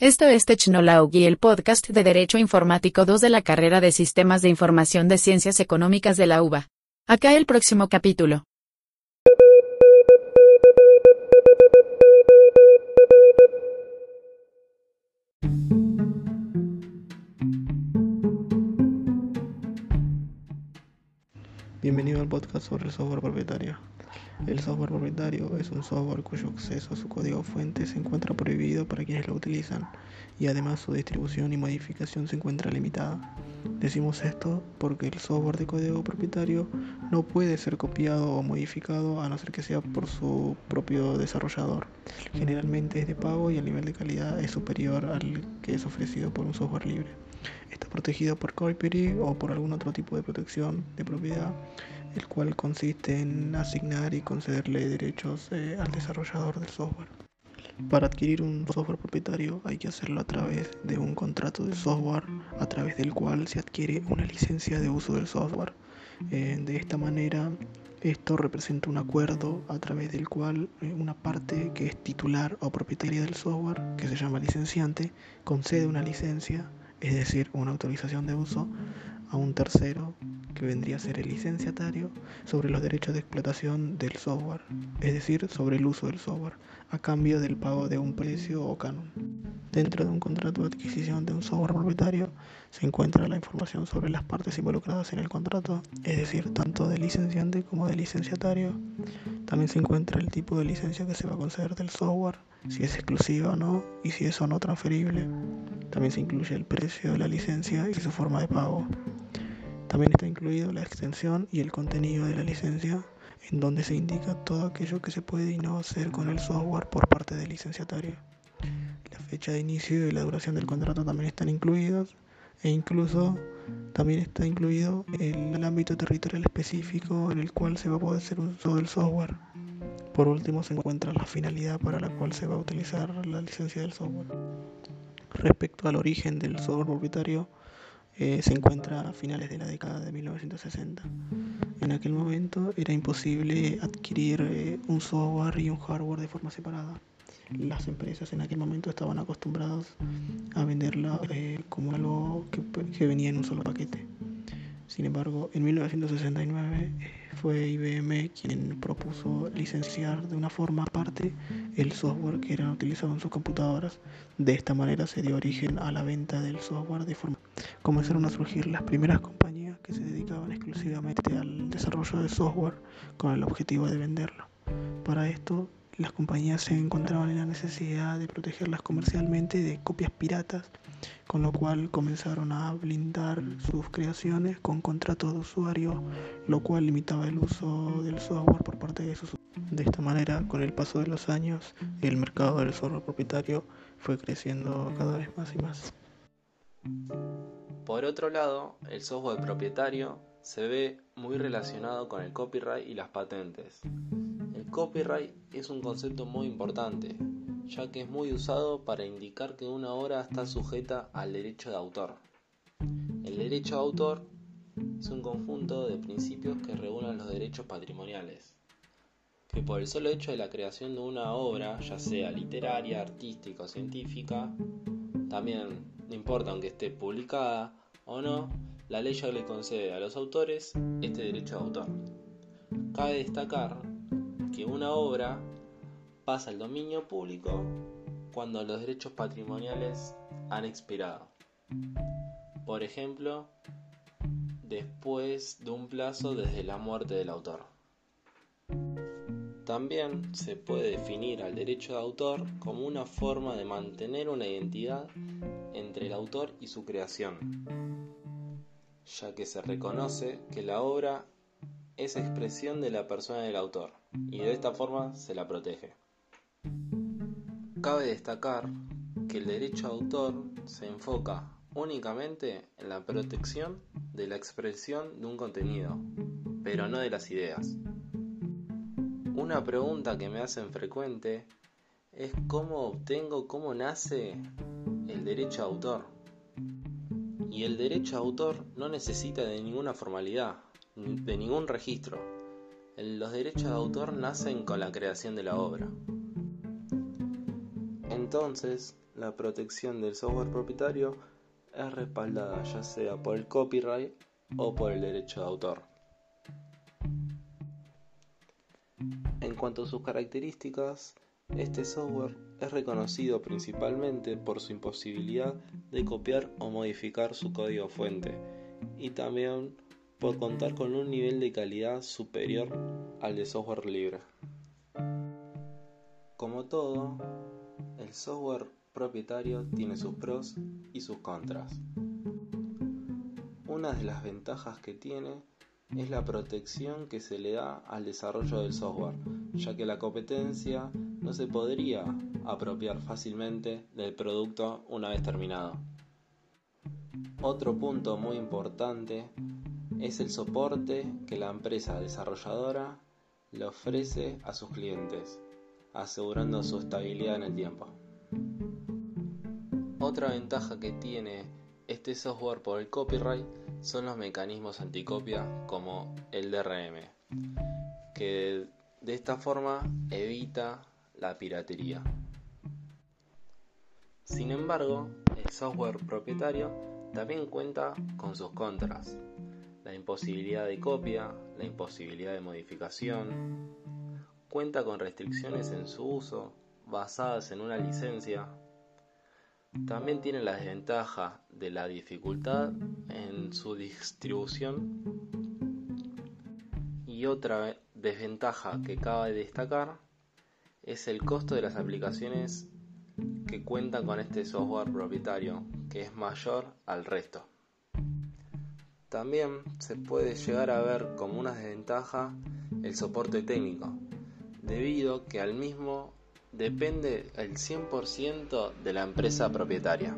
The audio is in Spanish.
Esto es Technology, el podcast de Derecho Informático 2 de la carrera de Sistemas de Información de Ciencias Económicas de la UBA. Acá el próximo capítulo. Bienvenido al podcast sobre el software propietario. El software propietario es un software cuyo acceso a su código fuente se encuentra prohibido para quienes lo utilizan y además su distribución y modificación se encuentra limitada. Decimos esto porque el software de código propietario no puede ser copiado o modificado a no ser que sea por su propio desarrollador. Generalmente es de pago y el nivel de calidad es superior al que es ofrecido por un software libre. Está protegido por copyright o por algún otro tipo de protección de propiedad el cual consiste en asignar y concederle derechos eh, al desarrollador del software. Para adquirir un software propietario hay que hacerlo a través de un contrato de software a través del cual se adquiere una licencia de uso del software. Eh, de esta manera esto representa un acuerdo a través del cual eh, una parte que es titular o propietaria del software, que se llama licenciante, concede una licencia, es decir, una autorización de uso, a un tercero que vendría a ser el licenciatario sobre los derechos de explotación del software, es decir, sobre el uso del software, a cambio del pago de un precio o canon. Dentro de un contrato de adquisición de un software propietario se encuentra la información sobre las partes involucradas en el contrato, es decir, tanto del licenciante como del licenciatario. También se encuentra el tipo de licencia que se va a conceder del software, si es exclusiva o no y si es o no transferible. También se incluye el precio de la licencia y su forma de pago. También está incluido la extensión y el contenido de la licencia, en donde se indica todo aquello que se puede y no hacer con el software por parte del licenciatario. La fecha de inicio y la duración del contrato también están incluidos e incluso también está incluido el, ámbito territorial específico en el cual se va a poder hacer uso del software. Por último se encuentra la finalidad para la cual se va a utilizar la licencia del software. Respecto al origen del software propietario, eh, se encuentra a finales de la década de 1960. En aquel momento era imposible adquirir eh, un software y un hardware de forma separada. Las empresas en aquel momento estaban acostumbradas a venderla eh, como algo que, que venía en un solo paquete. Sin embargo, en 1969 fue IBM quien propuso licenciar de una forma aparte el software que era utilizado en sus computadoras. De esta manera se dio origen a la venta del software de forma. Comenzaron a surgir las primeras compañías que se dedicaban exclusivamente al desarrollo de software con el objetivo de venderlo. Para esto las compañías se encontraban en la necesidad de protegerlas comercialmente de copias piratas, con lo cual comenzaron a blindar sus creaciones con contratos de usuario, lo cual limitaba el uso del software por parte de sus De esta manera, con el paso de los años, el mercado del software propietario fue creciendo cada vez más y más. Por otro lado, el software propietario se ve muy relacionado con el copyright y las patentes. Copyright es un concepto muy importante, ya que es muy usado para indicar que una obra está sujeta al derecho de autor. El derecho de autor es un conjunto de principios que regulan los derechos patrimoniales, que por el solo hecho de la creación de una obra, ya sea literaria, artística o científica, también no importa aunque esté publicada o no, la ley ya le concede a los autores este derecho de autor. Cabe destacar que una obra pasa al dominio público cuando los derechos patrimoniales han expirado. Por ejemplo, después de un plazo desde la muerte del autor. También se puede definir al derecho de autor como una forma de mantener una identidad entre el autor y su creación, ya que se reconoce que la obra es expresión de la persona del autor y de esta forma se la protege. Cabe destacar que el derecho a autor se enfoca únicamente en la protección de la expresión de un contenido, pero no de las ideas. Una pregunta que me hacen frecuente es cómo obtengo, cómo nace el derecho a autor. Y el derecho a autor no necesita de ninguna formalidad, de ningún registro los derechos de autor nacen con la creación de la obra. Entonces, la protección del software propietario es respaldada ya sea por el copyright o por el derecho de autor. En cuanto a sus características, este software es reconocido principalmente por su imposibilidad de copiar o modificar su código fuente y también por contar con un nivel de calidad superior al de software libre. Como todo, el software propietario tiene sus pros y sus contras. Una de las ventajas que tiene es la protección que se le da al desarrollo del software, ya que la competencia no se podría apropiar fácilmente del producto una vez terminado. Otro punto muy importante es el soporte que la empresa desarrolladora le ofrece a sus clientes, asegurando su estabilidad en el tiempo. Otra ventaja que tiene este software por el copyright son los mecanismos anticopia como el DRM, que de esta forma evita la piratería. Sin embargo, el software propietario también cuenta con sus contras, la imposibilidad de copia, la imposibilidad de modificación, cuenta con restricciones en su uso basadas en una licencia, también tiene la desventaja de la dificultad en su distribución. Y otra desventaja que cabe destacar es el costo de las aplicaciones que cuentan con este software propietario, que es mayor al resto. También se puede llegar a ver como una desventaja el soporte técnico, debido que al mismo depende el 100% de la empresa propietaria.